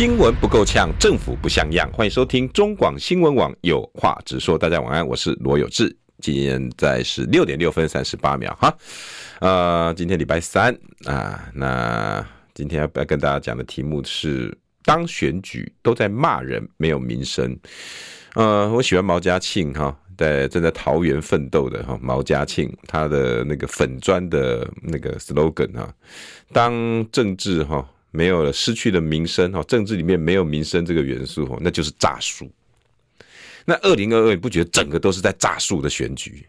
新闻不够呛，政府不像样。欢迎收听中广新闻网有话直说。大家晚安，我是罗有志。今天在是六点六分三十八秒哈。呃，今天礼拜三啊，那今天要要跟大家讲的题目是：当选举都在骂人，没有民生。呃，我喜欢毛家庆哈，在正在桃园奋斗的哈，毛家庆他的那个粉砖的那个 slogan 哈，当政治哈。没有了，失去了民生哈，政治里面没有民生这个元素哈，那就是诈术。那二零二二，你不觉得整个都是在诈术的选举？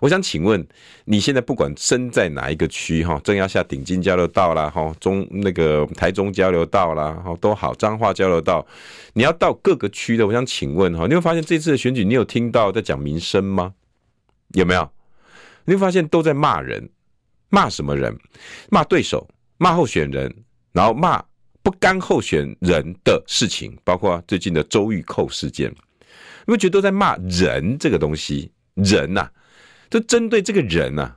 我想请问，你现在不管身在哪一个区哈，正要下顶金交流道啦，哈，中那个台中交流道啦，哈，都好，彰化交流道，你要到各个区的，我想请问哈，你会发现这次的选举，你有听到在讲民生吗？有没有？你会发现都在骂人，骂什么人？骂对手，骂候选人。然后骂不干候选人的事情，包括最近的周玉蔻事件，你会觉得都在骂人这个东西，人呐、就针对这个人呐、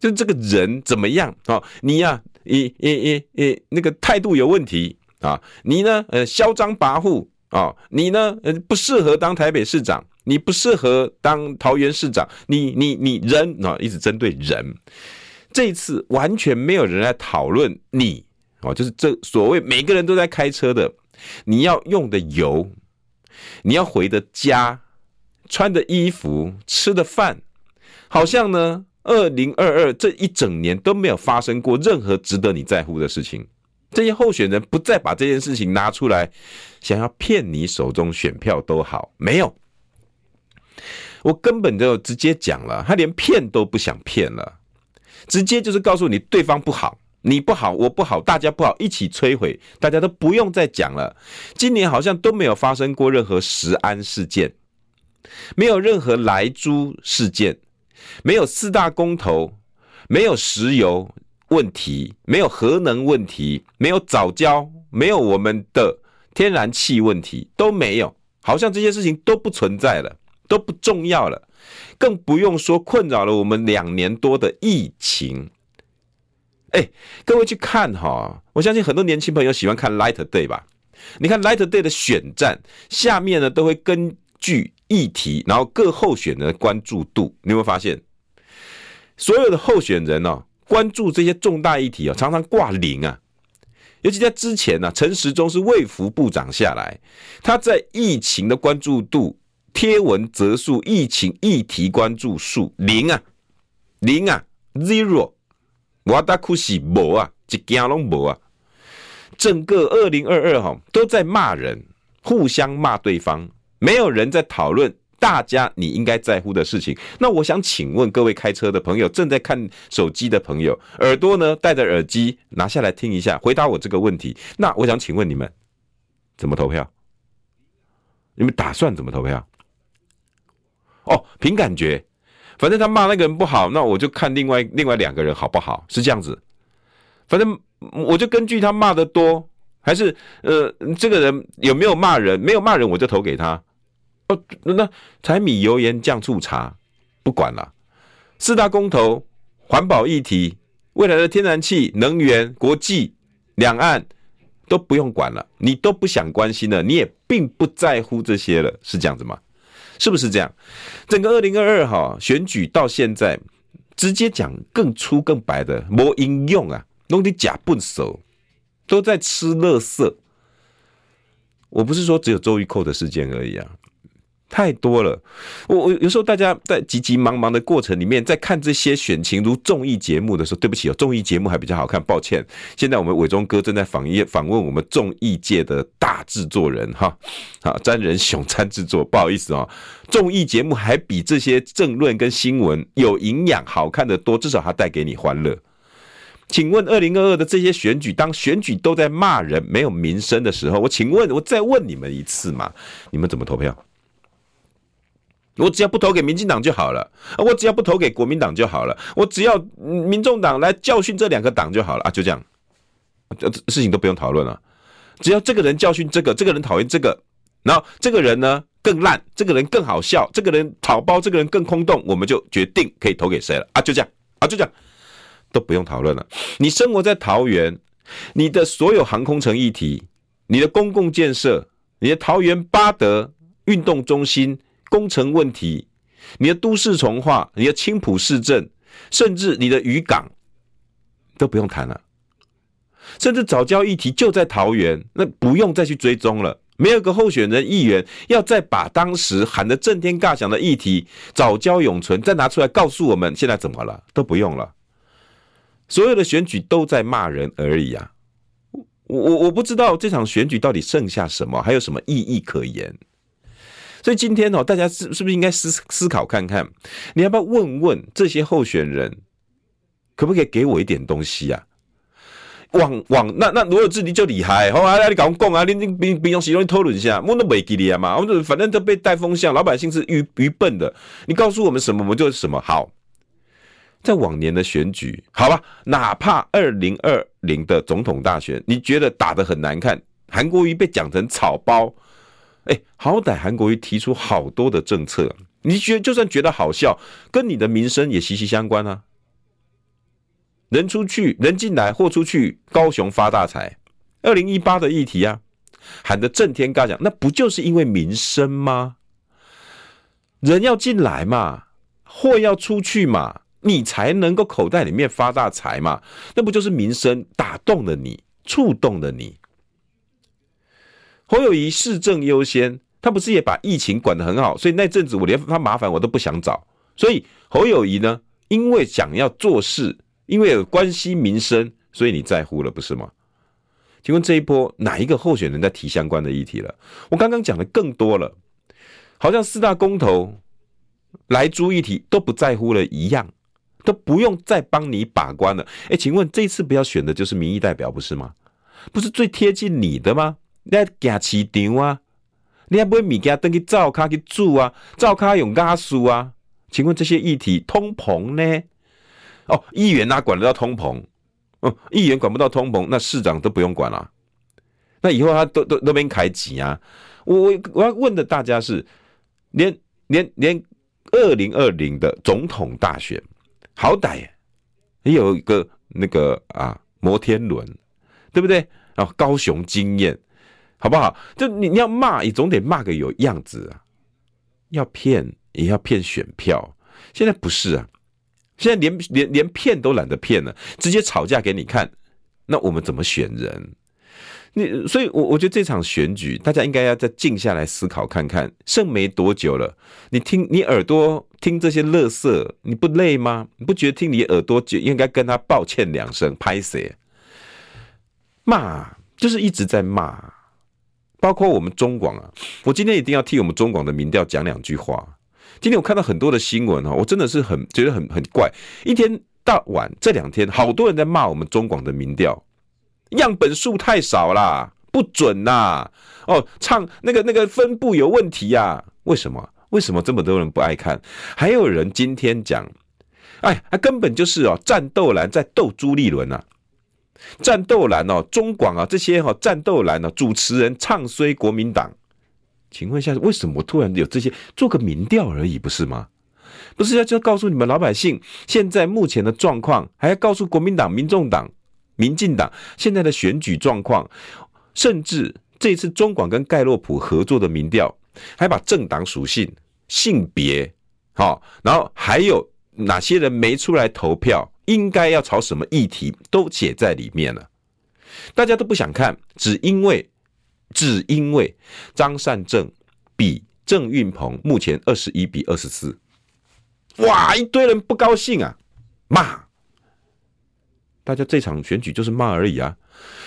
就这个人怎么样啊？你呀、啊，你你你你那个态度有问题啊？你呢，呃，嚣张跋扈啊？你呢，呃，不适合当台北市长，你不适合当桃园市长，你你你人啊，一直针对人，这一次完全没有人来讨论你。哦，就是这所谓每个人都在开车的，你要用的油，你要回的家，穿的衣服，吃的饭，好像呢，二零二二这一整年都没有发生过任何值得你在乎的事情。这些候选人不再把这件事情拿出来，想要骗你手中选票都好，没有，我根本就直接讲了，他连骗都不想骗了，直接就是告诉你对方不好。你不好，我不好，大家不好，一起摧毁，大家都不用再讲了。今年好像都没有发生过任何食安事件，没有任何莱猪事件，没有四大公投，没有石油问题，没有核能问题，没有藻礁，没有我们的天然气问题，都没有，好像这些事情都不存在了，都不重要了，更不用说困扰了我们两年多的疫情。哎、各位去看哈，我相信很多年轻朋友喜欢看 Light Day 吧？你看 Light Day 的选战下面呢，都会根据议题，然后各候选人的关注度，你有没有发现？所有的候选人呢，关注这些重大议题啊，常常挂零啊。尤其在之前呢，陈时中是卫福部长下来，他在疫情的关注度、贴文则数、疫情议题关注数零啊，零啊，zero。我达库西无啊，一件拢无啊！整个二零二二哈都在骂人，互相骂对方，没有人在讨论大家你应该在乎的事情。那我想请问各位开车的朋友，正在看手机的朋友，耳朵呢戴着耳机拿下来听一下，回答我这个问题。那我想请问你们，怎么投票？你们打算怎么投票？哦，凭感觉。反正他骂那个人不好，那我就看另外另外两个人好不好？是这样子。反正我就根据他骂的多，还是呃这个人有没有骂人？没有骂人我就投给他。哦，那柴米油盐酱醋茶不管了。四大公投、环保议题、未来的天然气、能源、国际、两岸都不用管了，你都不想关心了，你也并不在乎这些了，是这样子吗？是不是这样？整个二零二二哈选举到现在，直接讲更粗更白的，没应用啊，弄点假笨手，都在吃垃圾。我不是说只有周玉蔻的事件而已啊。太多了，我我有时候大家在急急忙忙的过程里面，在看这些选情如综艺节目的时候，对不起哦，综艺节目还比较好看，抱歉。现在我们伟忠哥正在访业访问我们综艺界的大制作人哈，好，詹仁雄詹制作，不好意思哦，综艺节目还比这些政论跟新闻有营养、好看的多，至少它带给你欢乐。请问二零二二的这些选举，当选举都在骂人、没有民生的时候，我请问，我再问你们一次嘛，你们怎么投票？我只要不投给民进党就好了，我只要不投给国民党就好了，我只要民众党来教训这两个党就好了啊，就这样，这事情都不用讨论了。只要这个人教训这个，这个人讨厌这个，然后这个人呢更烂，这个人更好笑，这个人草包，这个人更空洞，我们就决定可以投给谁了啊，就这样啊，就这样，都不用讨论了。你生活在桃园，你的所有航空城议题，你的公共建设，你的桃园八德运动中心。工程问题，你的都市重划，你的青埔市政，甚至你的渔港都不用谈了。甚至早教议题就在桃园，那不用再去追踪了。没有个候选人议员要再把当时喊得震天尬响的议题早教永存再拿出来告诉我们现在怎么了，都不用了。所有的选举都在骂人而已啊！我我我不知道这场选举到底剩下什么，还有什么意义可言。所以今天哦，大家是是不是应该思思考看看，你要不要问问这些候选人，可不可以给我一点东西啊？往往那那罗有志你就厉害，好啊，你跟我讲啊，你你平平常时容易讨论一下，我都没给你啊嘛，我们反正都被带风向，老百姓是愚愚笨的，你告诉我们什么，我们就是什么。好，在往年的选举，好吧，哪怕二零二零的总统大选，你觉得打得很难看，韩国瑜被讲成草包。哎，好歹韩国瑜提出好多的政策，你觉得就算觉得好笑，跟你的民生也息息相关啊。人出去，人进来，货出去，高雄发大财。二零一八的议题啊，喊得震天嘎响，那不就是因为民生吗？人要进来嘛，货要出去嘛，你才能够口袋里面发大财嘛。那不就是民生打动了你，触动了你？侯友谊市政优先，他不是也把疫情管得很好，所以那阵子我连他麻烦我都不想找。所以侯友谊呢，因为想要做事，因为有关系民生，所以你在乎了，不是吗？请问这一波哪一个候选人在提相关的议题了？我刚刚讲的更多了，好像四大公投、来租议题都不在乎了一样，都不用再帮你把关了。哎，请问这一次不要选的就是民意代表，不是吗？不是最贴近你的吗？你要行市场啊，你要买物件登去灶卡去煮啊，灶卡用加苏啊？请问这些议题通膨呢？哦，议员哪管得到通膨？哦，议员管不到通膨，那市长都不用管了。那以后他都都都没开钱啊！我我要问的大家是，连连连二零二零的总统大选，好歹也有一个那个啊摩天轮，对不对？啊，高雄经验。好不好？就你你要骂也总得骂个有样子啊！要骗也要骗选票，现在不是啊！现在连连连骗都懒得骗了，直接吵架给你看。那我们怎么选人？你所以，我我觉得这场选举，大家应该要再静下来思考看看，剩没多久了。你听你耳朵听这些乐色，你不累吗？你不觉得听你耳朵就应该跟他抱歉两声？拍谁？骂就是一直在骂。包括我们中广啊，我今天一定要替我们中广的民调讲两句话。今天我看到很多的新闻哈，我真的是很觉得很很怪。一天到晚这两天，好多人在骂我们中广的民调，样本数太少啦，不准呐。哦，唱那个那个分布有问题呀？为什么？为什么这么多人不爱看？还有人今天讲，哎，他根本就是哦，战斗蓝在斗朱立伦呐。战斗蓝哦，中广啊，这些哈战斗蓝哦，主持人唱衰国民党，请问一下，为什么突然有这些？做个民调而已，不是吗？不是要就告诉你们老百姓现在目前的状况，还要告诉国民党、民众党、民进党现在的选举状况，甚至这次中广跟盖洛普合作的民调，还把政党属性、性别，好，然后还有哪些人没出来投票？应该要朝什么议题都写在里面了，大家都不想看，只因为只因为张善政比郑运鹏目前二十一比二十四，哇，一堆人不高兴啊，骂，大家这场选举就是骂而已啊，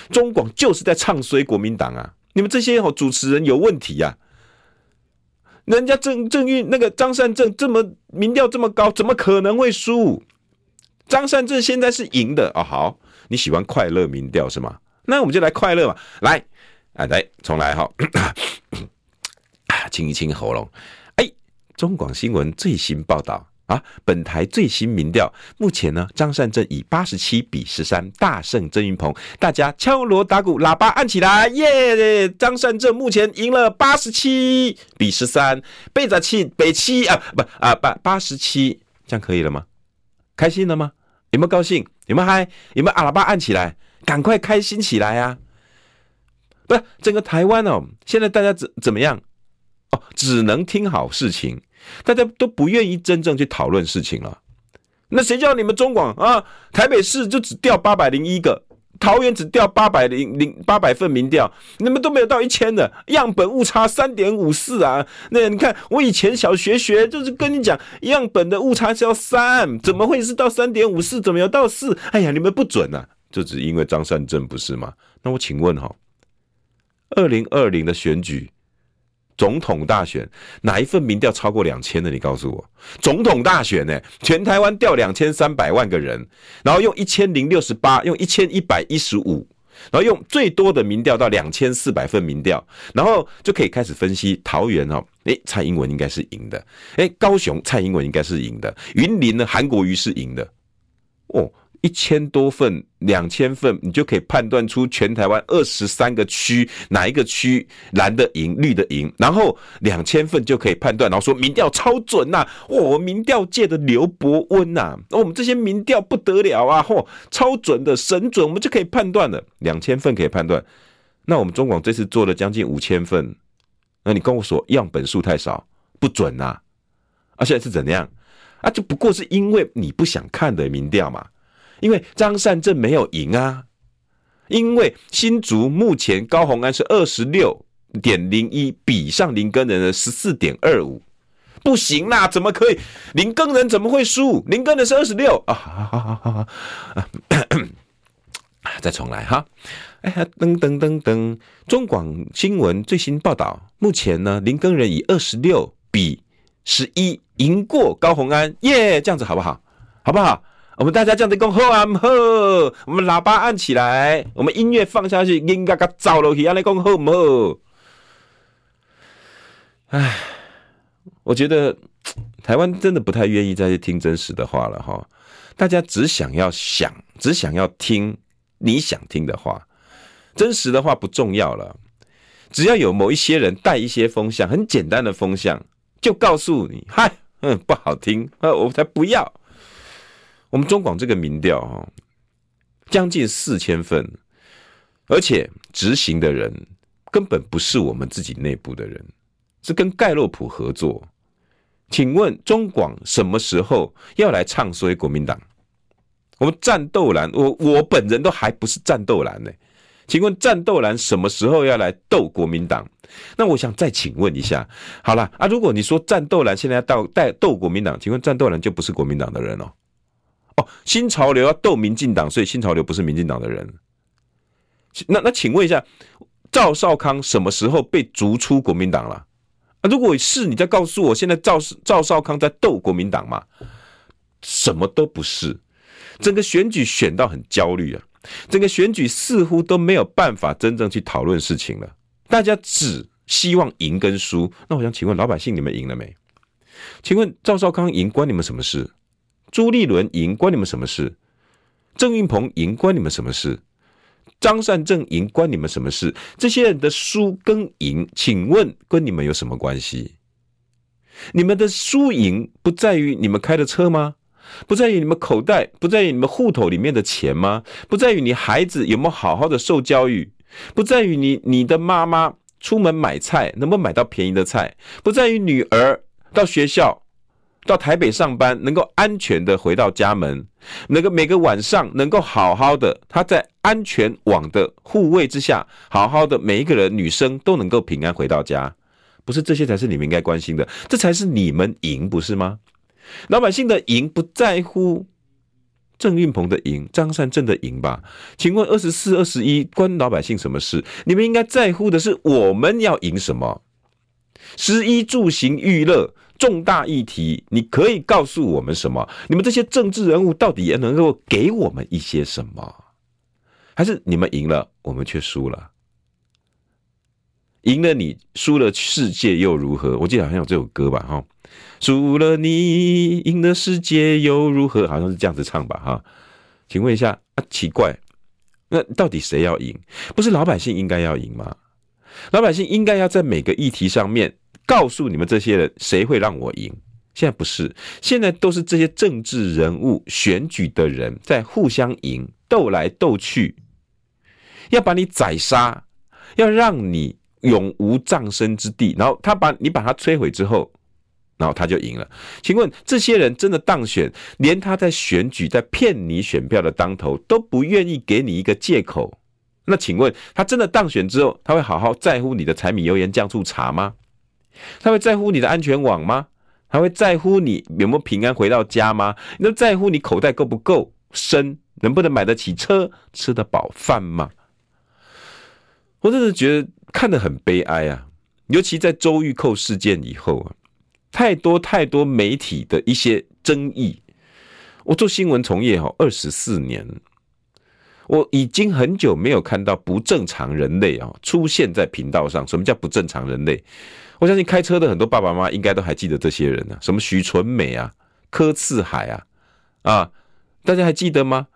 中广就是在唱衰国民党啊，你们这些哦主持人有问题呀，人家郑郑运那个张善政这么民调这么高，怎么可能会输？张善政现在是赢的哦，好，你喜欢快乐民调是吗？那我们就来快乐嘛，来，啊，来重来哈，啊 清一清喉咙，哎，中广新闻最新报道啊，本台最新民调，目前呢，张善政以八十七比十三大胜郑云鹏，大家敲锣打鼓，喇叭按起来，耶！张善政目前赢了八十七比十三，背着七北七啊，不啊八八十七，这样可以了吗？开心了吗？有没有高兴？有没有嗨？有没有喇叭按起来？赶快开心起来啊！不是整个台湾哦，现在大家怎怎么样？哦，只能听好事情，大家都不愿意真正去讨论事情了。那谁叫你们中广啊？台北市就只掉八百零一个，桃园只调八百零零八百份民调，你们都没有到一千的样本误差三点五四啊！那你看我以前小学学就是跟你讲，样本的误差是要三，怎么会是到三点五四？怎么有到四？哎呀，你们不准啊！就只因为张善政不是吗？那我请问哈？二零二零的选举，总统大选，哪一份民调超过两千的？你告诉我，总统大选呢？全台湾调两千三百万个人，然后用一千零六十八，用一千一百一十五，然后用最多的民调到两千四百份民调，然后就可以开始分析桃园哦，诶，蔡英文应该是赢的，诶，高雄蔡英文应该是赢的，云林呢韩国瑜是赢的，哦。一千多份、两千份，你就可以判断出全台湾二十三个区哪一个区蓝的赢、绿的赢，然后两千份就可以判断，然后说民调超准呐、啊！我民调界的刘伯温呐，我们这些民调不得了啊！嚯，超准的神准，我们就可以判断了。两千份可以判断，那我们中广这次做了将近五千份，那你跟我说样本数太少，不准呐？啊，现在是怎样？啊，就不过是因为你不想看的民调嘛。因为张善政没有赢啊，因为新竹目前高虹安是二十六点零一，比上林耕仁的十四点二五，不行啦，怎么可以？林耕仁怎么会输？林耕仁是二十六啊！好好好好好，再重来哈！哎呀，噔噔噔噔，中广新闻最新报道，目前呢，林耕仁以二十六比十一赢过高虹安，耶、这样子好不好？好不好？我们大家这样子讲好啊好，我们喇叭按起来，我们音乐放下去，音嘎嘎走落去，安尼讲好唔好？唉，我觉得台湾真的不太愿意再去听真实的话了哈。大家只想要想，只想要听你想听的话，真实的话不重要了。只要有某一些人带一些风向，很简单的风向，就告诉你，嗨，嗯，不好听，我才不要。我们中广这个民调哈，将近四千份，而且执行的人根本不是我们自己内部的人，是跟盖洛普合作。请问中广什么时候要来唱衰国民党？我们战斗蓝，我我本人都还不是战斗蓝呢。请问战斗蓝什么时候要来斗国民党？那我想再请问一下，好了啊，如果你说战斗蓝现在要到带斗国民党，请问战斗蓝就不是国民党的人哦？哦，新潮流要斗民进党，所以新潮流不是民进党的人。那那请问一下，赵少康什么时候被逐出国民党了？啊，如果是，你再告诉我，现在赵赵少康在斗国民党吗？什么都不是，整个选举选到很焦虑啊，整个选举似乎都没有办法真正去讨论事情了，大家只希望赢跟输。那我想请问老百姓，你们赢了没？请问赵少康赢关你们什么事？朱立伦赢关你们什么事？郑运鹏赢关你们什么事？张善政赢关你们什么事？这些人的输跟赢，请问跟你们有什么关系？你们的输赢不在于你们开的车吗？不在于你们口袋，不在于你们户头里面的钱吗？不在于你孩子有没有好好的受教育？不在于你你的妈妈出门买菜能不能买到便宜的菜？不在于女儿到学校。到台北上班，能够安全的回到家门，能够每个晚上能够好好的，他在安全网的护卫之下，好好的每一个人女生都能够平安回到家，不是这些才是你们应该关心的，这才是你们赢，不是吗？老百姓的赢不在乎郑运鹏的赢，张善政的赢吧？请问二十四、二十一关老百姓什么事？你们应该在乎的是我们要赢什么？食衣住行娱乐。重大议题，你可以告诉我们什么？你们这些政治人物到底也能够给我们一些什么？还是你们赢了，我们却输了？赢了你，输了世界又如何？我记得好像有这首歌吧，哈，输了你，赢了世界又如何？好像是这样子唱吧，哈。请问一下啊，奇怪，那到底谁要赢？不是老百姓应该要赢吗？老百姓应该要在每个议题上面告诉你们这些人，谁会让我赢？现在不是，现在都是这些政治人物选举的人在互相赢，斗来斗去，要把你宰杀，要让你永无葬身之地。然后他把你把他摧毁之后，然后他就赢了。请问这些人真的当选，连他在选举在骗你选票的当头都不愿意给你一个借口。那请问他真的当选之后，他会好好在乎你的柴米油盐酱醋茶吗？他会在乎你的安全网吗？他会在乎你有没有平安回到家吗？那在乎你口袋够不够深，能不能买得起车，吃得饱饭吗？我真的觉得看得很悲哀啊！尤其在周玉蔻事件以后啊，太多太多媒体的一些争议。我做新闻从业哈二十四年，我已经很久没有看到不正常人类啊出现在频道上。什么叫不正常人类？我相信开车的很多爸爸妈妈应该都还记得这些人呢、什么许纯美啊、柯次海啊，啊，大家还记得吗？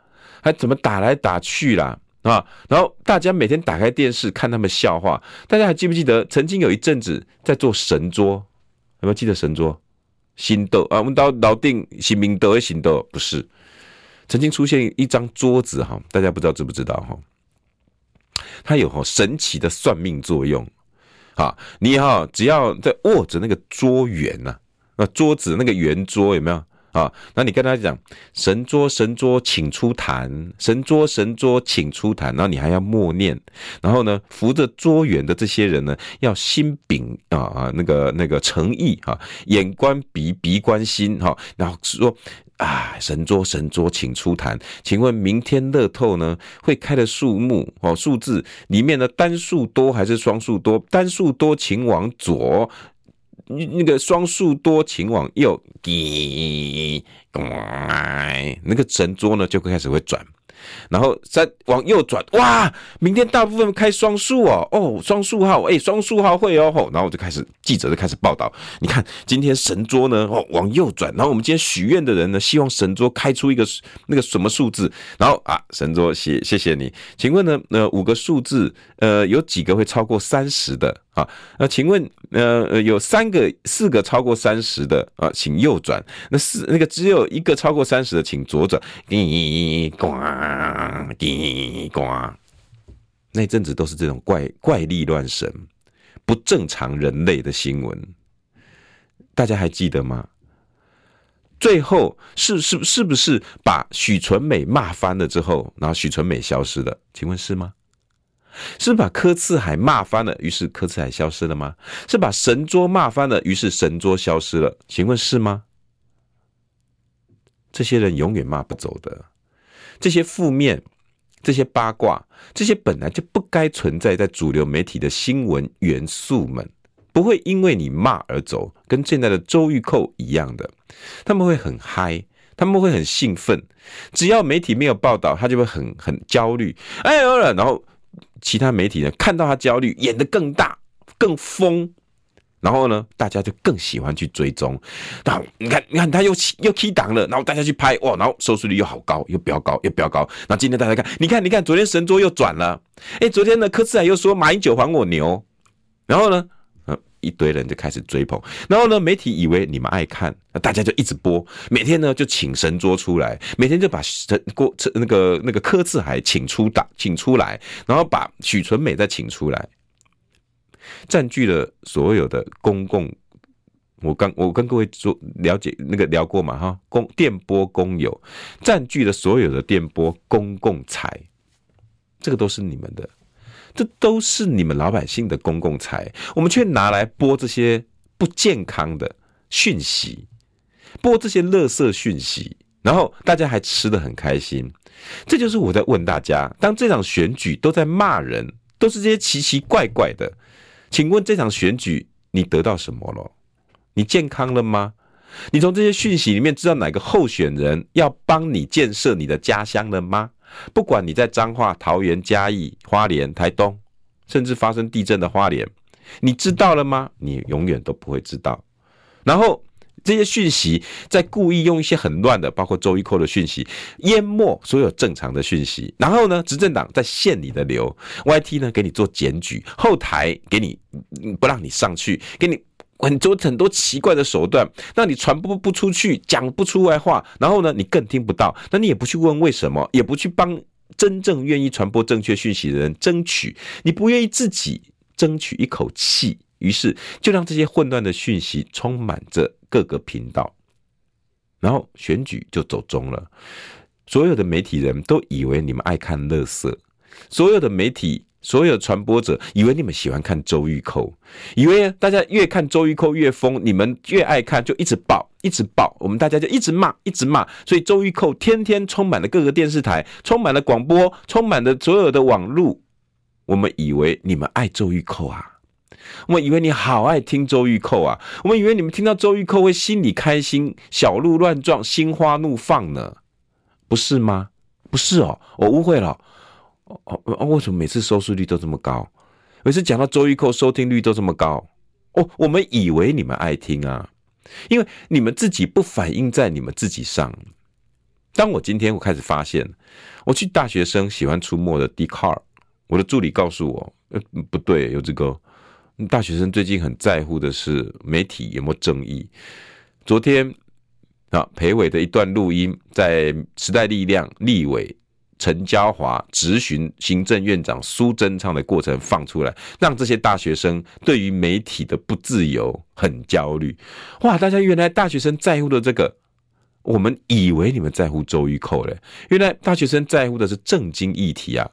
还怎么打来打去啦，啊？然后大家每天打开电视看他们笑话，大家还记不记得曾经有一阵子在做神桌？有没有记得神桌？新豆啊，我们到老定新明德的新豆不是？曾经出现一张桌子哈，大家不知道知不知道哈？它有哈神奇的算命作用。啊，你哈只要在握着那个桌圆呐，那桌子那个圆桌有没有啊？那你跟他讲神桌神桌请出坛，神桌神桌请出坛，然后你还要默念，然后呢扶着桌圆的这些人呢要心秉啊啊那个那个诚意哈，眼观鼻鼻观心哈，然后说。啊，神桌神桌，请出坛。请问明天乐透呢会开的数目哦，数字里面的单数多还是双数多？单数多请往左，那个双数多请往右。滴，那个神桌呢就会开始会转。然后再往右转，哇！明天大部分开双数哦，哦，双数号，哎，双数号会哦，然后我就开始记者就开始报道。你看今天神桌呢，哦，往右转，然后我们今天许愿的人呢，希望神桌开出一个那个什么数字，然后啊，神桌谢谢谢你，请问呢，呃，五个数字，呃，有几个会超过三十的？啊，那请问，呃，有三个、四个超过三十的啊，请右转。那四那个只有一个超过三十的，请左转。滴呱滴呱，那阵子都是这种怪怪力乱神、不正常人类的新闻，大家还记得吗？最后是是是不是把许纯美骂翻了之后，然后许纯美消失了？请问是吗？是把柯次海骂翻了，于是柯次海消失了吗？是把神桌骂翻了，于是神桌消失了？请问是吗？这些人永远骂不走的，这些负面、这些八卦、这些本来就不该存在在主流媒体的新闻元素们，不会因为你骂而走，跟现在的周玉蔻一样的，他们会很嗨，他们会很兴奋，只要媒体没有报道，他就会很很焦虑，哎呦，然后。其他媒体呢，看到他焦虑，演得更大、更疯，然后呢，大家就更喜欢去追踪。那你看，你看他又又 key 档了，然后大家去拍，哇，然后收视率又好高，又飙高，又飙高。那今天大家看，你看，你看，昨天神桌又转了，哎，昨天呢，柯志海又说马英九还我牛，然后呢？一堆人就开始追捧，然后呢，媒体以为你们爱看，大家就一直播，每天呢就请神桌出来，每天就把陈郭陈那个那个柯志海请出打请出来，然后把许纯美再请出来，占据了所有的公共。我刚我跟各位说了解那个聊过嘛哈，公电波公有占据了所有的电波公共财，这个都是你们的。这都是你们老百姓的公共财，我们却拿来播这些不健康的讯息，播这些垃圾讯息，然后大家还吃的很开心。这就是我在问大家：当这场选举都在骂人，都是这些奇奇怪怪的，请问这场选举你得到什么了？你健康了吗？你从这些讯息里面知道哪个候选人要帮你建设你的家乡了吗？不管你在彰化、桃园、嘉义、花莲、台东，甚至发生地震的花莲，你知道了吗？你永远都不会知道。然后这些讯息在故意用一些很乱的，包括周一扣的讯息淹没所有正常的讯息。然后呢，执政党在限你的流，YT 呢给你做检举，后台给你不让你上去，给你很多很多奇怪的手段，让你传播不出去，讲不出来话。然后呢，你更听不到，那你也不去问为什么，也不去帮真正愿意传播正确讯息的人争取，你不愿意自己争取一口气。于是就让这些混乱的讯息充满着各个频道，然后选举就走中了。所有的媒体人都以为你们爱看乐色，所有的媒体、所有传播者以为你们喜欢看周玉蔻，以为大家越看周玉蔻越疯，你们越爱看就一直爆，一直爆，我们大家就一直骂，一直骂。所以周玉蔻天天充满了各个电视台，充满了广播，充满了所有的网路。我们以为你们爱周玉蔻啊。我们以为你好爱听周玉蔻啊，我们以为你们听到周玉蔻会心里开心，小鹿乱撞，心花怒放呢，不是吗？不是哦，我误会了。哦哦，为什么每次收视率都这么高？每次讲到周玉蔻，收听率都这么高？哦，我们以为你们爱听啊，因为你们自己不反映在你们自己上。当我今天我开始发现，我去大学生喜欢出没的 d c a r 我的助理告诉我，呃，不对，有这个。大学生最近很在乎的是媒体有没有正义。昨天啊，裴伟的一段录音，在时代力量立委陈嘉华质询行政院长苏贞昌的过程放出来，让这些大学生对于媒体的不自由很焦虑。哇，大家原来大学生在乎的这个，我们以为你们在乎周玉蔻嘞，原来大学生在乎的是政经议题啊！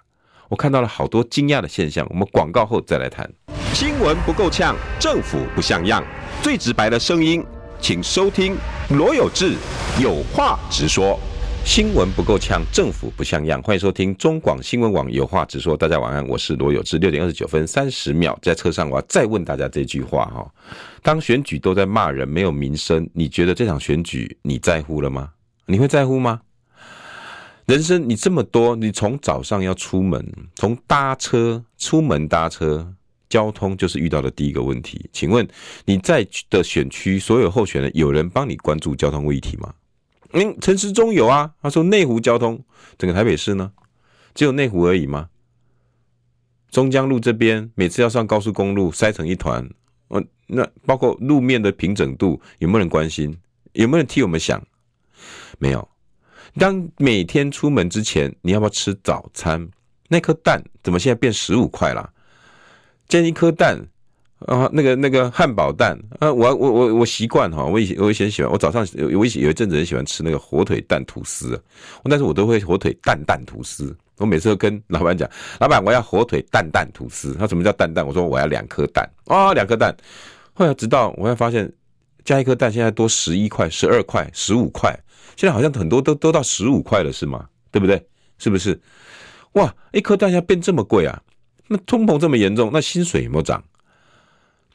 我看到了好多惊讶的现象，我们广告后再来谈。新闻不够呛，政府不像样，最直白的声音，请收听罗有志有话直说。新闻不够呛，政府不像样，欢迎收听中广新闻网有话直说。大家晚安，我是罗有志。六点二十九分三十秒，在车上我要再问大家这句话哈：当选举都在骂人，没有民生，你觉得这场选举你在乎了吗？你会在乎吗？人生你这么多，你从早上要出门，从搭车出门搭车。交通就是遇到的第一个问题，请问你在的选区所有候选人有人帮你关注交通问题吗？嗯，陈时中有啊，他说内湖交通，整个台北市呢，只有内湖而已吗？中江路这边每次要上高速公路塞成一团，嗯，那包括路面的平整度有没有人关心？有没有人替我们想？没有。当每天出门之前，你要不要吃早餐？那颗蛋怎么现在变十五块了？煎一颗蛋，啊，那个那个汉堡蛋，啊，我我我我习惯哈，我以前我以前喜欢，我早上我以前有一阵子很喜欢吃那个火腿蛋吐司，但是我都会火腿蛋蛋吐司，我每次都跟老板讲，老板我要火腿蛋蛋吐司，他什么叫蛋蛋？我说我要两颗蛋，啊，两颗蛋，后来直到我会发现加一颗蛋现在多十一块、十二块、十五块，现在好像很多都都到十五块了，是吗？对不对？是不是？哇，一颗蛋要变这么贵啊！那通膨这么严重，那薪水有没有涨？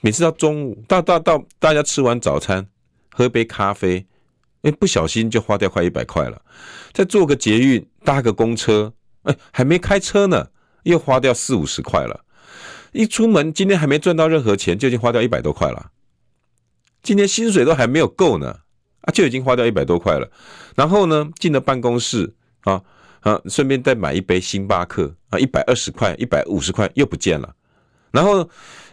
每次到中午，到到到大家吃完早餐，喝杯咖啡，哎，不小心就花掉快一百块了。再坐个捷运，搭个公车，哎，还没开车呢，又花掉四五十块了。一出门，今天还没赚到任何钱，就已经花掉一百多块了。今天薪水都还没有够呢，啊，就已经花掉一百多块了。然后呢，进了办公室啊。啊，顺便再买一杯星巴克啊，一百二十块、一百五十块又不见了。然后，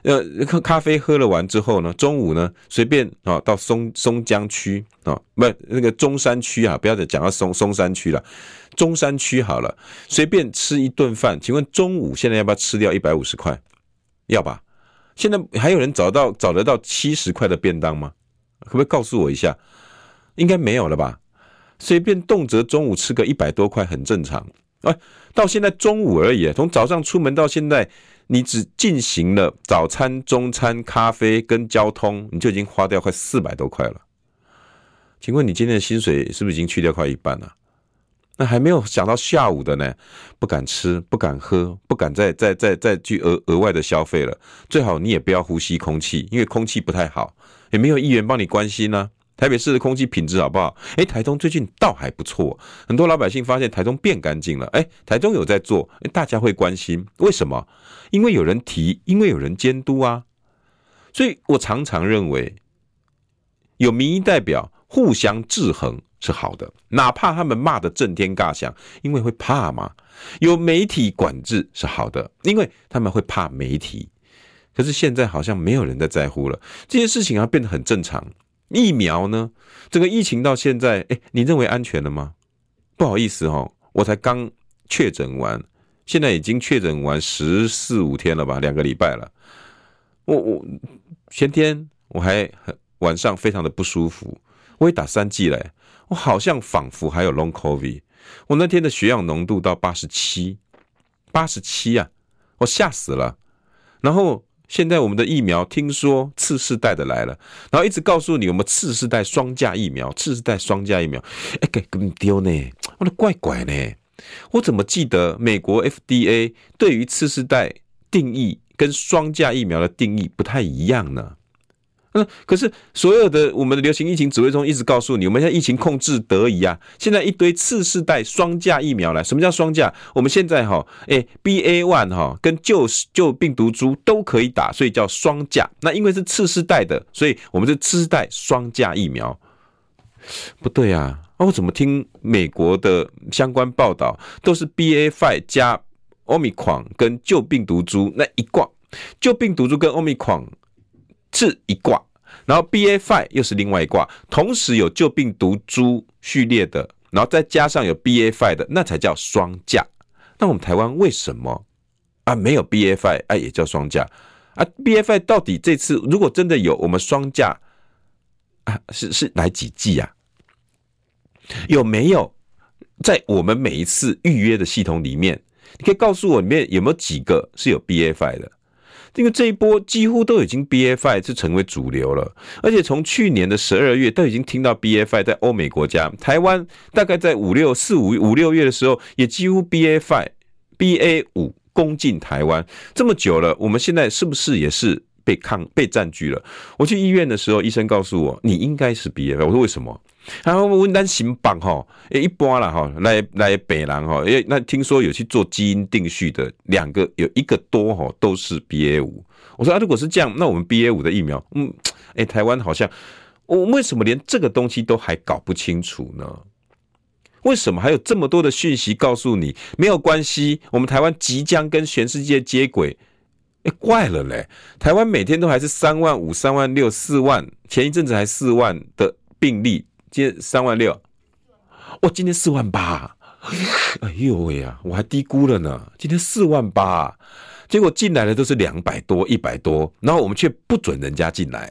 呃，咖啡喝了完之后呢，中午呢，随便啊到松松江区啊，不那个中山区啊，不要再讲到松松山区了，中山区好了，随便吃一顿饭。请问中午现在要不要吃掉一百五十块？要吧？现在还有人找到找得到七十块的便当吗？可不可以告诉我一下？应该没有了吧？随便动辄中午吃个一百多块很正常，哎，到现在中午而已，从早上出门到现在，你只进行了早餐、中餐、咖啡跟交通，你就已经花掉快四百多块了。请问你今天的薪水是不是已经去掉快一半了？那还没有想到下午的呢，不敢吃，不敢喝，不敢再再再再去额额外的消费了。最好你也不要呼吸空气，因为空气不太好，也没有议员帮你关心呢。台北市的空气品质好不好？诶，台中最近倒还不错，很多老百姓发现台中变干净了。诶，台中有在做，大家会关心，为什么？因为有人提，因为有人监督啊。所以我常常认为，有民意代表互相制衡是好的，哪怕他们骂得震天尬响，因为会怕嘛。有媒体管制是好的，因为他们会怕媒体。可是现在好像没有人在在乎了，这些事情啊变得很正常。疫苗呢？这个疫情到现在，哎，你认为安全了吗？不好意思哦，我才刚确诊完，现在已经确诊完十四五天了吧，两个礼拜了。我我前天我还很晚上非常的不舒服，我也打三剂嘞，我好像仿佛还有 Long COVID。我那天的血氧浓度到八十七，八十七啊，我吓死了。然后。现在我们的疫苗听说次世代的来了，然后一直告诉你我们次世代双价疫苗，次世代双价疫苗，哎，给给丢呢，我的乖乖呢，我怎么记得美国 FDA 对于次世代定义跟双价疫苗的定义不太一样呢？嗯，可是所有的我们的流行疫情指挥中一直告诉你，我们现在疫情控制得宜啊。现在一堆次世代双价疫苗来，什么叫双价？我们现在哈，哎，BA one 哈跟旧旧病毒株都可以打，所以叫双价。那因为是次世代的，所以我们是次世代双价疫苗。不对啊，哦我怎么听美国的相关报道都是 BA five 加 Omicron 跟旧病毒株那一挂，旧病毒株跟 Omicron。是一挂，然后 BA.5 又是另外一卦，同时有旧病毒株序列的，然后再加上有 BA.5 的，那才叫双价。那我们台湾为什么啊没有 BA.5 啊也叫双价啊？BA.5 到底这次如果真的有，我们双价啊是是来几剂啊？有没有在我们每一次预约的系统里面？你可以告诉我里面有没有几个是有 BA.5 的？因为这一波几乎都已经 bafi 是成为主流了，而且从去年的十二月都已经听到 bafi 在欧美国家，台湾大概在五六四五五六月的时候，也几乎 bafi B A 五攻进台湾。这么久了，我们现在是不是也是被抗被占据了？我去医院的时候，医生告诉我，你应该是 BA.5。我说为什么？然后我问单行榜哈，诶，一般了哈，来来北南哈，诶，那听说有去做基因定序的两个，有一个多哈，都是 BA 五。我说啊，如果是这样，那我们 BA 五的疫苗，嗯，诶，台湾好像我为什么连这个东西都还搞不清楚呢？为什么还有这么多的讯息告诉你没有关系？我们台湾即将跟全世界接轨，怪了嘞！台湾每天都还是三万五、三万六、四万，前一阵子还四万的病例。今三万六，我今天四万八，哎呦喂呀，我还低估了呢。今天四万八，结果进来的都是两百多、一百多，然后我们却不准人家进来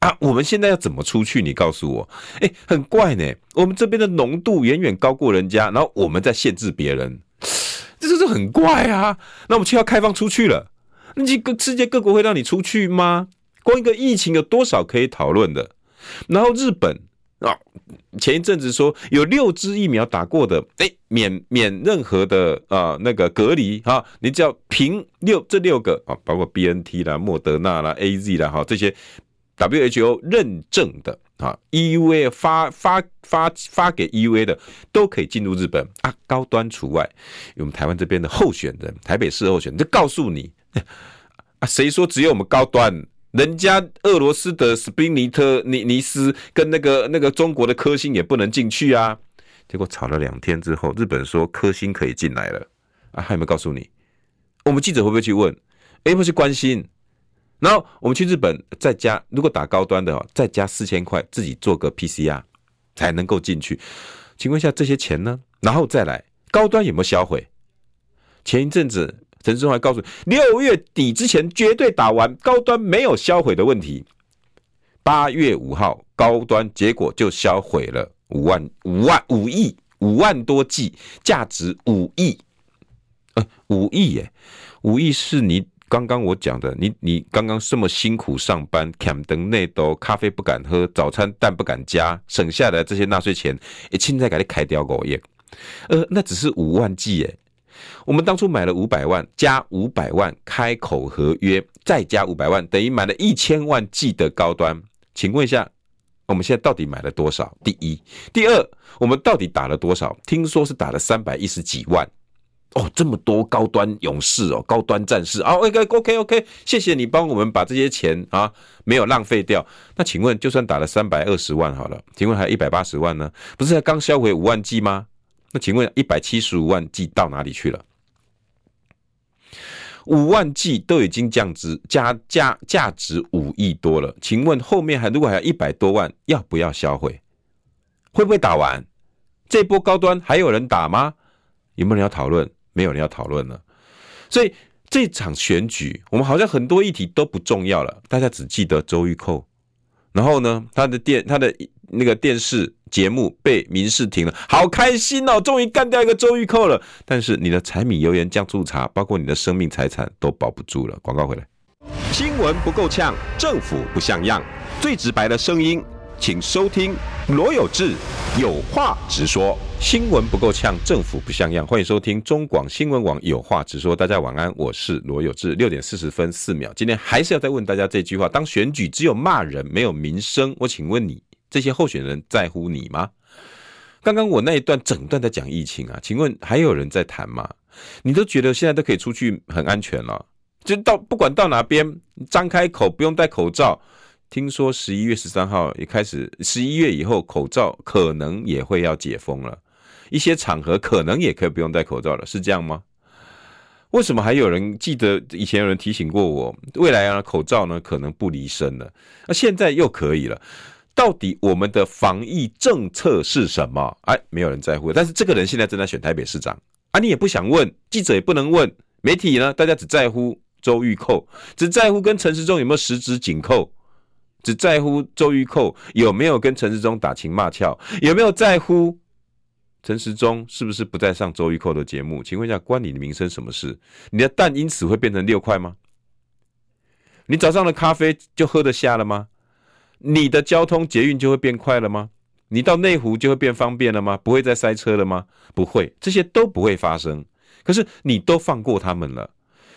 啊！我们现在要怎么出去？你告诉我，哎，很怪呢。我们这边的浓度远远高过人家，然后我们在限制别人，这就是很怪啊。那我们却要开放出去了，那这个世界各国会让你出去吗？光一个疫情有多少可以讨论的？然后日本。啊，前一阵子说有六支疫苗打过的，哎，免免任何的啊那个隔离哈，你只要凭六这六个啊，包括 BNT 啦、莫德纳啦、AZ 啦哈这些 WHO 认证的啊，EUA 发发发发给 EUA 的都可以进入日本啊，高端除外。我们台湾这边的候选人，台北市候选人就告诉你 啊，谁说只有我们高端？人家俄罗斯的斯宾尼特尼尼斯跟那个那个中国的科兴也不能进去啊，结果吵了两天之后，日本说科兴可以进来了啊，还有没有告诉你？我们记者会不会去问？哎，不去关心。然后我们去日本再加，如果打高端的哦，再加四千块，自己做个 PCR 才能够进去。请问一下这些钱呢？然后再来高端有没有销毁？前一阵子。陈时中还告诉你，六月底之前绝对打完，高端没有销毁的问题。八月五号，高端结果就销毁了五万五万五亿五万多剂，价值五亿，呃，五亿耶，五亿是你刚刚我讲的，你你刚刚这么辛苦上班，砍灯内斗，咖啡不敢喝，早餐蛋不敢加，省下来这些纳税钱，诶，现在给你开掉个耶，呃，那只是五万剂耶。我们当初买了五百万，加五百万开口合约，再加五百万，等于买了一千万剂的高端。请问一下，我们现在到底买了多少？第一，第二，我们到底打了多少？听说是打了三百一十几万，哦，这么多高端勇士哦，高端战士啊，OK OK OK，谢谢你帮我们把这些钱啊没有浪费掉。那请问，就算打了三百二十万好了，请问还有一百八十万呢？不是才刚销毁五万剂吗？那请问一百七十五万剂到哪里去了？五万剂都已经降值价价价值五亿多了，请问后面还如果还有一百多万，要不要销毁？会不会打完？这波高端还有人打吗？有没有人要讨论？没有人要讨论了。所以这场选举，我们好像很多议题都不重要了，大家只记得周玉蔻。然后呢，他的电他的那个电视节目被民事停了，好开心哦，终于干掉一个周玉蔻了。但是你的柴米油盐酱醋茶，包括你的生命财产都保不住了。广告回来，新闻不够呛，政府不像样，最直白的声音。请收听罗有志有话直说，新闻不够呛，政府不像样。欢迎收听中广新闻网有话直说。大家晚安，我是罗有志。六点四十分四秒，今天还是要再问大家这句话：当选举只有骂人没有民生，我请问你，这些候选人在乎你吗？刚刚我那一段整段在讲疫情啊，请问还有人在谈吗？你都觉得现在都可以出去很安全了，就到不管到哪边，张开口不用戴口罩。听说十一月十三号也开始，十一月以后口罩可能也会要解封了，一些场合可能也可以不用戴口罩了，是这样吗？为什么还有人记得以前有人提醒过我，未来啊口罩呢可能不离身了，那现在又可以了？到底我们的防疫政策是什么？哎，没有人在乎。但是这个人现在正在选台北市长啊，你也不想问，记者也不能问，媒体呢，大家只在乎周玉蔻，只在乎跟陈时中有没有十指紧扣。只在乎周玉蔻有没有跟陈时中打情骂俏，有没有在乎陈时中是不是不再上周玉蔻的节目？请问一下，关你的名声什么事？你的蛋因此会变成六块吗？你早上的咖啡就喝得下了吗？你的交通捷运就会变快了吗？你到内湖就会变方便了吗？不会再塞车了吗？不会，这些都不会发生。可是你都放过他们了，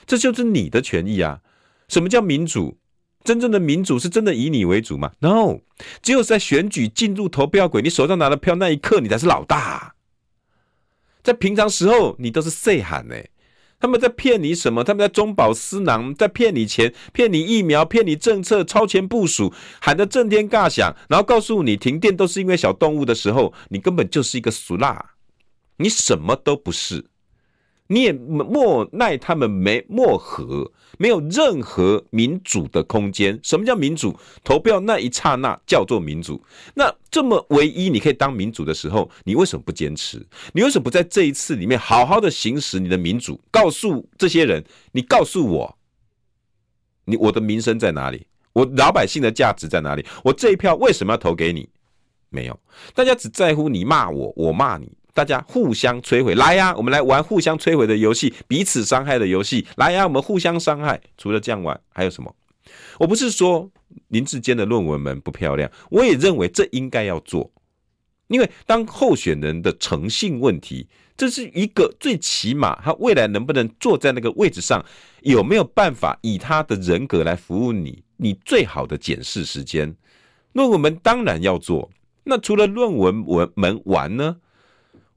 这就是你的权益啊！什么叫民主？真正的民主是真的以你为主吗？No，只有在选举进入投票轨，你手上拿的票那一刻，你才是老大。在平常时候，你都是 say 喊呢。他们在骗你什么？他们在中饱私囊，在骗你钱，骗你疫苗，骗你政策，超前部署，喊得震天尬响，然后告诉你停电都是因为小动物的时候，你根本就是一个俗辣，你什么都不是。你也莫奈他们没漠河，没有任何民主的空间。什么叫民主？投票那一刹那叫做民主。那这么唯一你可以当民主的时候，你为什么不坚持？你为什么不在这一次里面好好的行使你的民主？告诉这些人，你告诉我，你我的名声在哪里？我老百姓的价值在哪里？我这一票为什么要投给你？没有，大家只在乎你骂我，我骂你。大家互相摧毁，来呀，我们来玩互相摧毁的游戏，彼此伤害的游戏。来呀，我们互相伤害。除了这样玩，还有什么？我不是说林志坚的论文们不漂亮，我也认为这应该要做。因为当候选人的诚信问题，这是一个最起码他未来能不能坐在那个位置上，有没有办法以他的人格来服务你？你最好的检视时间，论文门当然要做。那除了论文文门玩呢？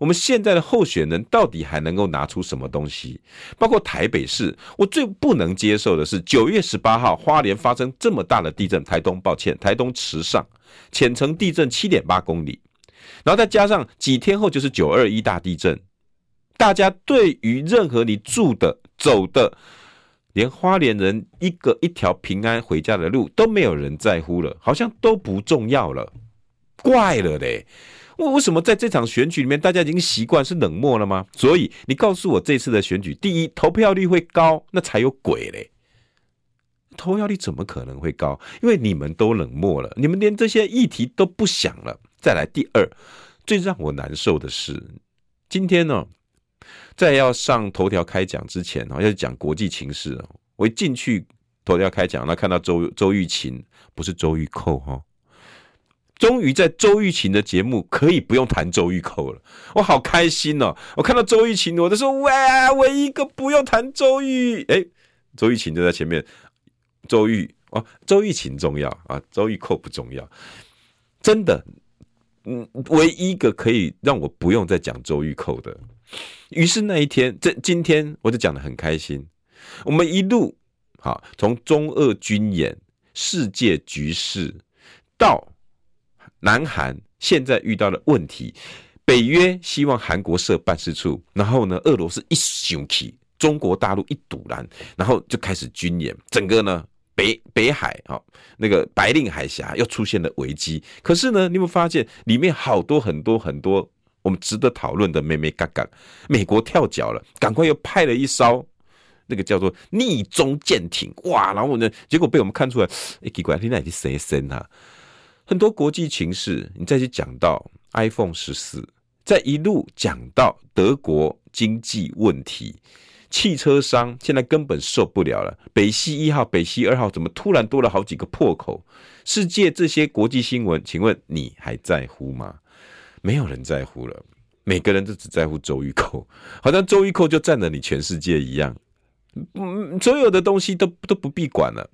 我们现在的候选人到底还能够拿出什么东西？包括台北市，我最不能接受的是九月十八号花莲发生这么大的地震，台东抱歉，台东池上浅层地震七点八公里，然后再加上几天后就是九二一大地震，大家对于任何你住的、走的，连花莲人一个一条平安回家的路都没有人在乎了，好像都不重要了，怪了嘞。为什么在这场选举里面，大家已经习惯是冷漠了吗？所以你告诉我，这次的选举，第一，投票率会高，那才有鬼嘞！投票率怎么可能会高？因为你们都冷漠了，你们连这些议题都不想了。再来，第二，最让我难受的是，今天呢，在要上头条开讲之前，要讲国际情势，我一进去头条开讲，那看到周周玉琴，不是周玉蔻哈。终于在周玉琴的节目可以不用谈周玉蔻了，我好开心哦！我看到周玉琴，我就说哇，唯一一个不用谈周玉，哎，周玉琴就在前面。周玉哦，周玉琴重要啊，周玉蔻不重要，真的，嗯，唯一一个可以让我不用再讲周玉蔻的，于是那一天，这今天我就讲得很开心。我们一路好，从中俄军演、世界局势到南韩现在遇到的问题，北约希望韩国设办事处，然后呢，俄罗斯一雄起，中国大陆一堵拦，然后就开始军演，整个呢北北海啊那个白令海峡又出现了危机。可是呢，你有没有发现里面好多很多很多我们值得讨论的眉眉角角？美国跳脚了，赶快又派了一艘。那个叫做逆中舰艇，哇！然后呢，结果被我们看出来，哎，奇怪，你那里谁生啊？很多国际情势，你再去讲到 iPhone 十四，再一路讲到德国经济问题，汽车商现在根本受不了了。北溪一号、北溪二号怎么突然多了好几个破口？世界这些国际新闻，请问你还在乎吗？没有人在乎了，每个人都只在乎周玉蔻，好像周玉蔻就占了你全世界一样。嗯，所有的东西都都不必管了。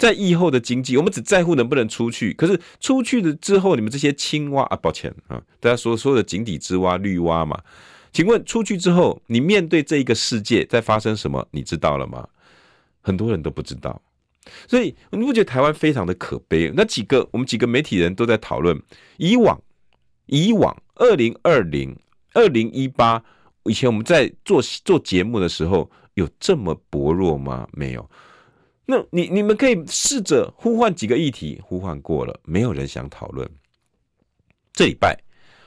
在疫后的经济，我们只在乎能不能出去。可是出去了之后，你们这些青蛙啊，抱歉啊，大家说所有的井底之蛙、绿蛙嘛，请问出去之后，你面对这一个世界在发生什么，你知道了吗？很多人都不知道。所以你不觉得台湾非常的可悲？那几个我们几个媒体人都在讨论，以往以往二零二零、二零一八以前我们在做做节目的时候。有这么薄弱吗？没有。那你你们可以试着呼唤几个议题，呼唤过了，没有人想讨论。这礼拜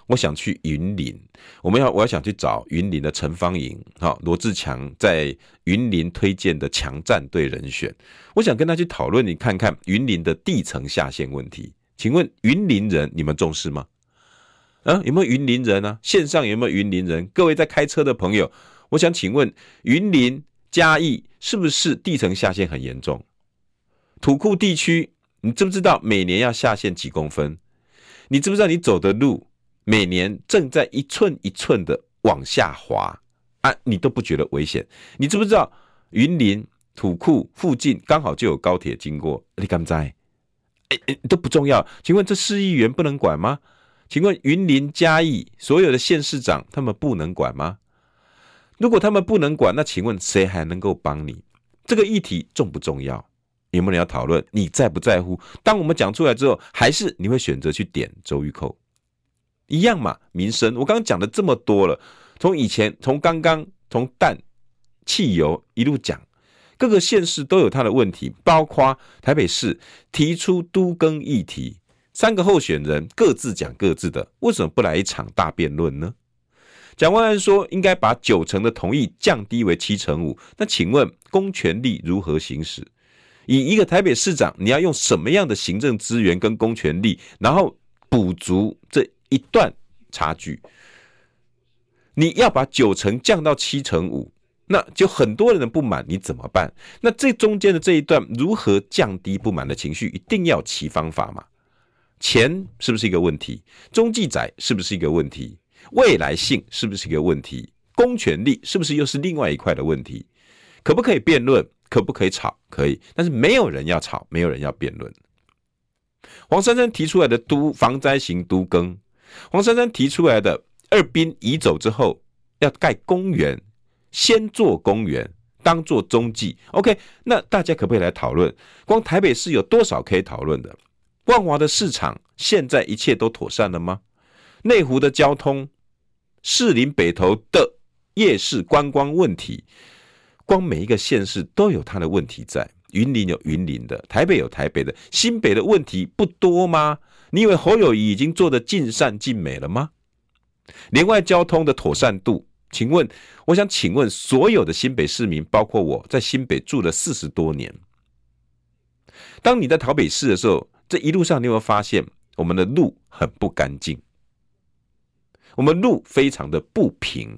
我想去云林，我们要我要想去找云林的陈芳颖，好，罗志强在云林推荐的强战队人选，我想跟他去讨论，你看看云林的地层下限问题。请问云林人你们重视吗？啊，有没有云林人呢、啊？线上有没有云林人？各位在开车的朋友。我想请问，云林嘉义是不是地层下陷很严重？土库地区，你知不知道每年要下陷几公分？你知不知道你走的路每年正在一寸一寸的往下滑啊？你都不觉得危险？你知不知道云林土库附近刚好就有高铁经过？你敢在？哎哎，都不重要。请问这市议员不能管吗？请问云林嘉义所有的县市长他们不能管吗？如果他们不能管，那请问谁还能够帮你？这个议题重不重要？有没有人要讨论？你在不在乎？当我们讲出来之后，还是你会选择去点周玉蔻？一样嘛，民生。我刚刚讲的这么多了，从以前，从刚刚，从氮、汽油一路讲，各个县市都有它的问题，包括台北市提出都更议题，三个候选人各自讲各自的，为什么不来一场大辩论呢？蒋万安说应该把九成的同意降低为七成五，那请问公权力如何行使？以一个台北市长，你要用什么样的行政资源跟公权力，然后补足这一段差距？你要把九成降到七成五，那就很多人的不满，你怎么办？那这中间的这一段如何降低不满的情绪？一定要其方法嘛？钱是不是一个问题？中继仔是不是一个问题？未来性是不是一个问题？公权力是不是又是另外一块的问题？可不可以辩论？可不可以吵？可以，但是没有人要吵，没有人要辩论。黄珊珊提出来的都防灾型都更，黄珊珊提出来的二殡移走之后要盖公园，先做公园当做中继。OK，那大家可不可以来讨论？光台北市有多少可以讨论的？万华的市场现在一切都妥善了吗？内湖的交通？士林北投的夜市观光问题，光每一个县市都有它的问题在。云林有云林的，台北有台北的，新北的问题不多吗？你以为侯友谊已经做得尽善尽美了吗？连外交通的妥善度，请问，我想请问所有的新北市民，包括我在新北住了四十多年，当你在台北市的时候，这一路上你有没有发现我们的路很不干净？我们路非常的不平，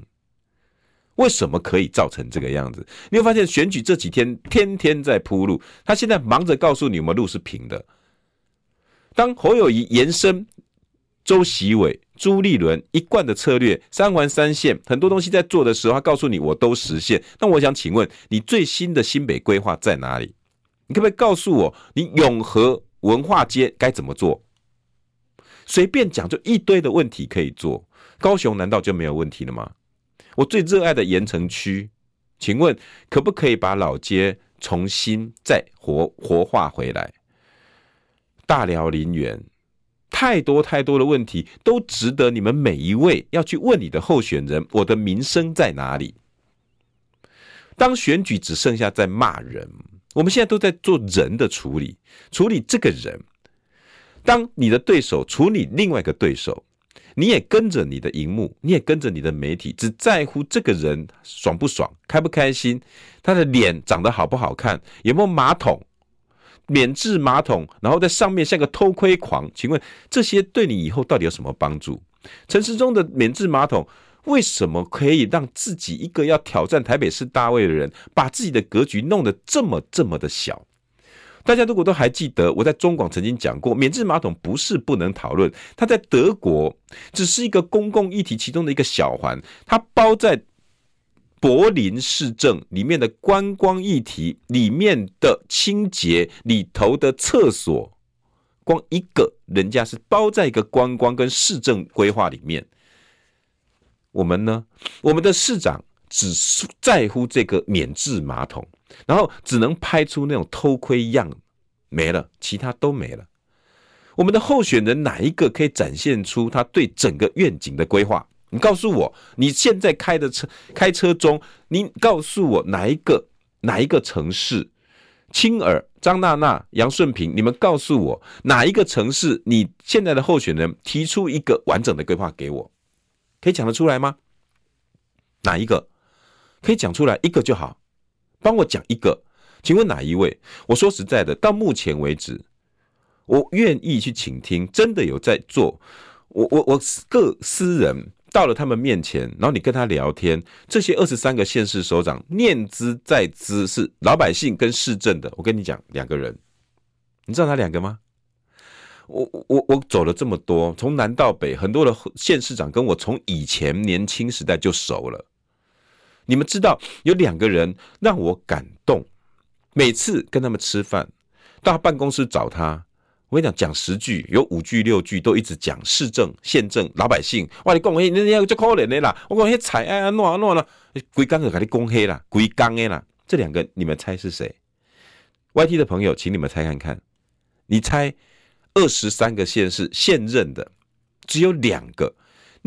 为什么可以造成这个样子？你会发现选举这几天天天在铺路，他现在忙着告诉你我们路是平的。当侯友谊延伸周习伟、朱立伦一贯的策略，三环三线很多东西在做的时候，他告诉你我都实现。那我想请问你最新的新北规划在哪里？你可不可以告诉我，你永和文化街该怎么做？随便讲就一堆的问题可以做。高雄难道就没有问题了吗？我最热爱的盐城区，请问可不可以把老街重新再活活化回来？大寮林园，太多太多的问题都值得你们每一位要去问你的候选人，我的民生在哪里？当选举只剩下在骂人，我们现在都在做人的处理，处理这个人。当你的对手处理另外一个对手，你也跟着你的荧幕，你也跟着你的媒体，只在乎这个人爽不爽、开不开心，他的脸长得好不好看，有没有马桶、免治马桶，然后在上面像个偷窥狂。请问这些对你以后到底有什么帮助？陈时中的免治马桶。为什么可以让自己一个要挑战台北市大位的人，把自己的格局弄得这么这么的小？大家如果都还记得，我在中广曾经讲过，免治马桶不是不能讨论，它在德国只是一个公共议题其中的一个小环，它包在柏林市政里面的观光议题里面的清洁里头的厕所，光一个人家是包在一个观光跟市政规划里面。我们呢？我们的市长只在乎这个免治马桶，然后只能拍出那种偷窥样，没了，其他都没了。我们的候选人哪一个可以展现出他对整个愿景的规划？你告诉我，你现在开的车，开车中，你告诉我哪一个哪一个城市？青耳、张娜娜、杨顺平，你们告诉我哪一个城市？你现在的候选人提出一个完整的规划给我。可以讲得出来吗？哪一个可以讲出来？一个就好，帮我讲一个。请问哪一位？我说实在的，到目前为止，我愿意去倾听。真的有在做，我我我各私人到了他们面前，然后你跟他聊天。这些二十三个县市首长念兹在兹是老百姓跟市政的。我跟你讲，两个人，你知道哪两个吗？我我我走了这么多，从南到北，很多的县市长跟我从以前年轻时代就熟了。你们知道有两个人让我感动，每次跟他们吃饭，到他办公室找他，我跟你讲，讲十句有五句六句都一直讲市政、县政、老百姓。哇，你讲黑，你要最可怜的啦！我讲黑菜啊，弄啊弄了，规刚就给你讲黑了，规刚的啦。这两个你们猜是谁？YT 的朋友，请你们猜看看，你猜？二十三个县市现任的只有两个，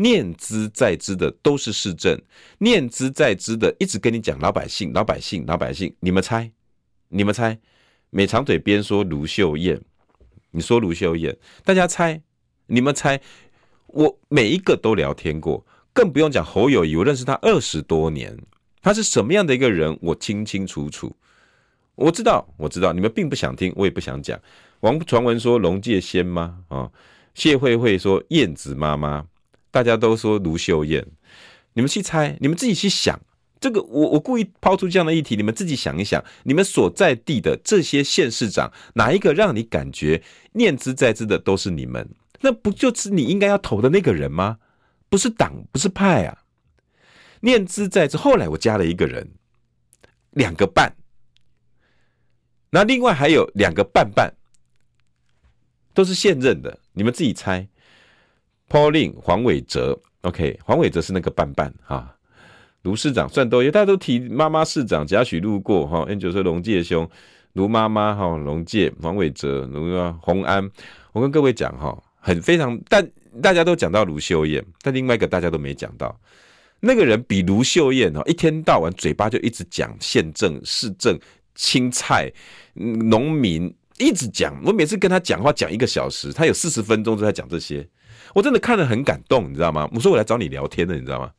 念兹在兹的都是市政，念兹在兹的一直跟你讲老百姓，老百姓，老百姓，你们猜，你们猜，美长腿边说卢秀燕，你说卢秀燕，大家猜，你们猜，我每一个都聊天过，更不用讲侯友谊，我认识他二十多年，他是什么样的一个人，我清清楚楚，我知道，我知道，你们并不想听，我也不想讲。王传闻说龙介仙吗？啊，谢慧慧说燕子妈妈，大家都说卢秀燕，你们去猜，你们自己去想。这个我我故意抛出这样的议题，你们自己想一想，你们所在地的这些县市长，哪一个让你感觉念兹在兹的都是你们？那不就是你应该要投的那个人吗？不是党，不是派啊。念兹在兹，后来我加了一个人，两个半，那另外还有两个半半。都是现任的，你们自己猜。Pauline 黄伟哲，OK，黄伟哲是那个伴伴哈。卢市长算都有，大家都提妈妈市长贾许路过哈。Angel 说龙介兄，卢妈妈哈，龙介黄伟哲，卢啊洪安。我跟各位讲哈，很非常，但大家都讲到卢秀燕，但另外一个大家都没讲到，那个人比卢秀燕哈，一天到晚嘴巴就一直讲县政、市政、青菜、农民。一直讲，我每次跟他讲话讲一个小时，他有四十分钟都在讲这些，我真的看得很感动，你知道吗？我说我来找你聊天的，你知道吗？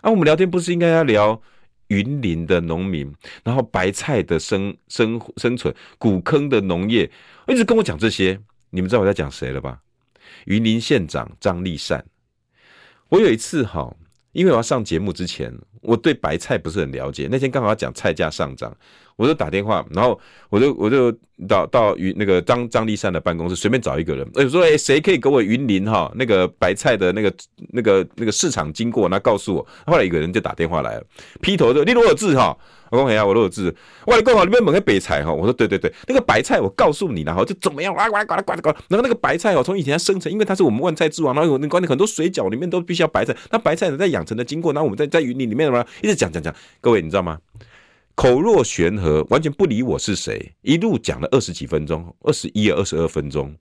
啊，我们聊天不是应该要聊云林的农民，然后白菜的生生生存，古坑的农业，一直跟我讲这些，你们知道我在讲谁了吧？云林县长张立善。我有一次哈，因为我要上节目之前，我对白菜不是很了解，那天刚好要讲菜价上涨，我就打电话，然后我就我就到到云那个张张立善的办公室，随便找一个人，我说哎，谁可以给我云林哈那个白菜的那个那个那个市场经过，那告诉我。后来一个人就打电话来了，劈头就你罗有志哈，我讲哎呀，我都有字，我来讲好，你们问个白菜哈，我说对对对，那个白菜我告诉你了哈，就怎么样，呱呱呱呱呱，然后那个白菜哦，从以前它生成，因为它是我们万菜之王，然后有那关键很多水饺里面都必须要白菜，那白菜呢在养成的经过，然后我们在在云林里面什么，一直讲讲讲，各位你知道吗？口若悬河，完全不理我是谁，一路讲了二十几分钟，二十一、二十二分钟。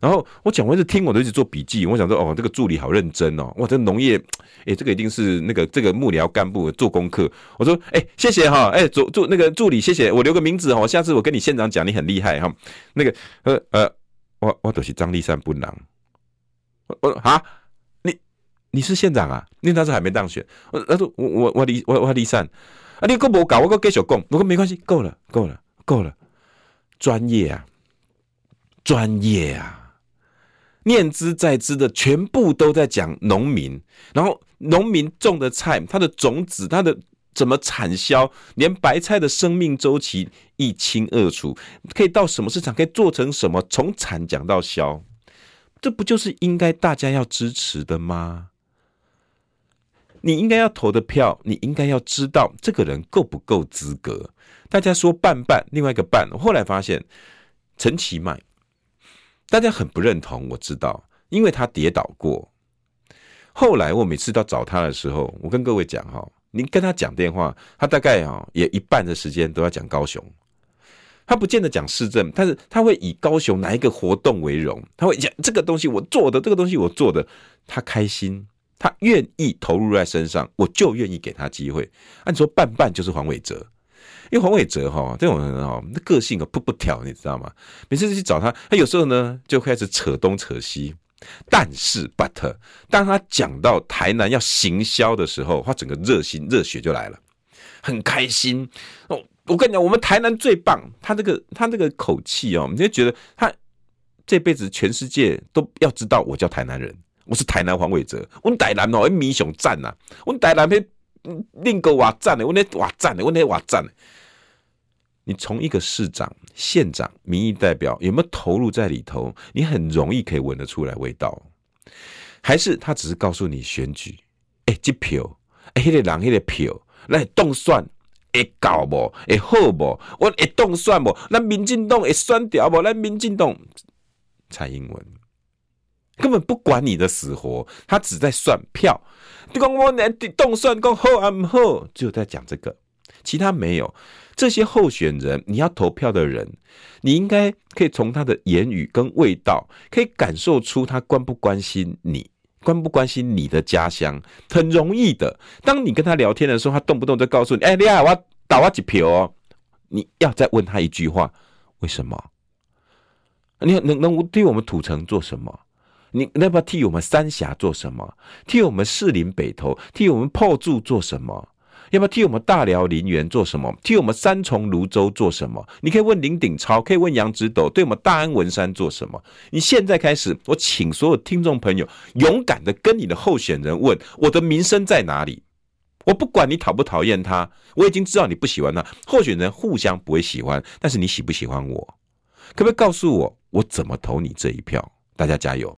然后我讲完就听，我都一直做笔记。我想说，哦，这个助理好认真哦，哇，这农业，哎，这个一定是那个这个幕僚干部做功课。我说，哎，谢谢哈，哎，助助那个助理，谢谢，我留个名字哈，下次我跟你县长讲，你很厉害哈。那个，呃呃，我我都是张立善不能。我我啊，你你是县长啊？因为当时还没当选。我他说我我我李我我丽善。啊！你够不搞，我够继续讲。我说没关系，够了，够了，够了。专业啊，专业啊，念兹在兹的全部都在讲农民，然后农民种的菜，它的种子，它的怎么产销，连白菜的生命周期一清二楚，可以到什么市场，可以做成什么，从产讲到销，这不就是应该大家要支持的吗？你应该要投的票，你应该要知道这个人够不够资格。大家说半半，另外一个半，后来发现陈其迈，大家很不认同。我知道，因为他跌倒过。后来我每次到找他的时候，我跟各位讲哈，你跟他讲电话，他大概哈也一半的时间都要讲高雄，他不见得讲市政，但是他会以高雄哪一个活动为荣，他会讲这个东西我做的，这个东西我做的，他开心。他愿意投入在身上，我就愿意给他机会。按说半半就是黄伟哲，因为黄伟哲哈这种人哈，那个性啊不不挑，你知道吗？每次去找他，他有时候呢就开始扯东扯西。但是，but 当他讲到台南要行销的时候，他整个热心热血就来了，很开心哦。我跟你讲，我们台南最棒。他这个他这个口气哦，你就觉得他这辈子全世界都要知道我叫台南人。我是台南黄伟哲，我台南哦，民雄赞呐，我台南那另个瓦赞的，我那瓦赞的，我那瓦赞的。你从一个市长、县长、民意代表有没有投入在里头？你很容易可以闻得出来味道，还是他只是告诉你选举？哎、欸，这票，哎、欸，那个人那个票来动算，会搞不？会好不？我会动算不？那民进党会选掉不？那民进党蔡英文。根本不管你的死活，他只在算票。你讲我来动算，讲好啊不好，只有在讲这个，其他没有。这些候选人，你要投票的人，你应该可以从他的言语跟味道，可以感受出他关不关心你，关不关心你的家乡。很容易的，当你跟他聊天的时候，他动不动就告诉你：“哎，你好，我打我几票哦。”你要再问他一句话：“为什么？你能能对我们土城做什么？”你要不要替我们三峡做什么？替我们士林北投，替我们炮柱做什么？要不要替我们大寮林园做什么？替我们三重泸州做什么？你可以问林鼎超，可以问杨植斗，对我们大安文山做什么？你现在开始，我请所有听众朋友勇敢的跟你的候选人问：我的名声在哪里？我不管你讨不讨厌他，我已经知道你不喜欢他。候选人互相不会喜欢，但是你喜不喜欢我？可不可以告诉我，我怎么投你这一票？大家加油！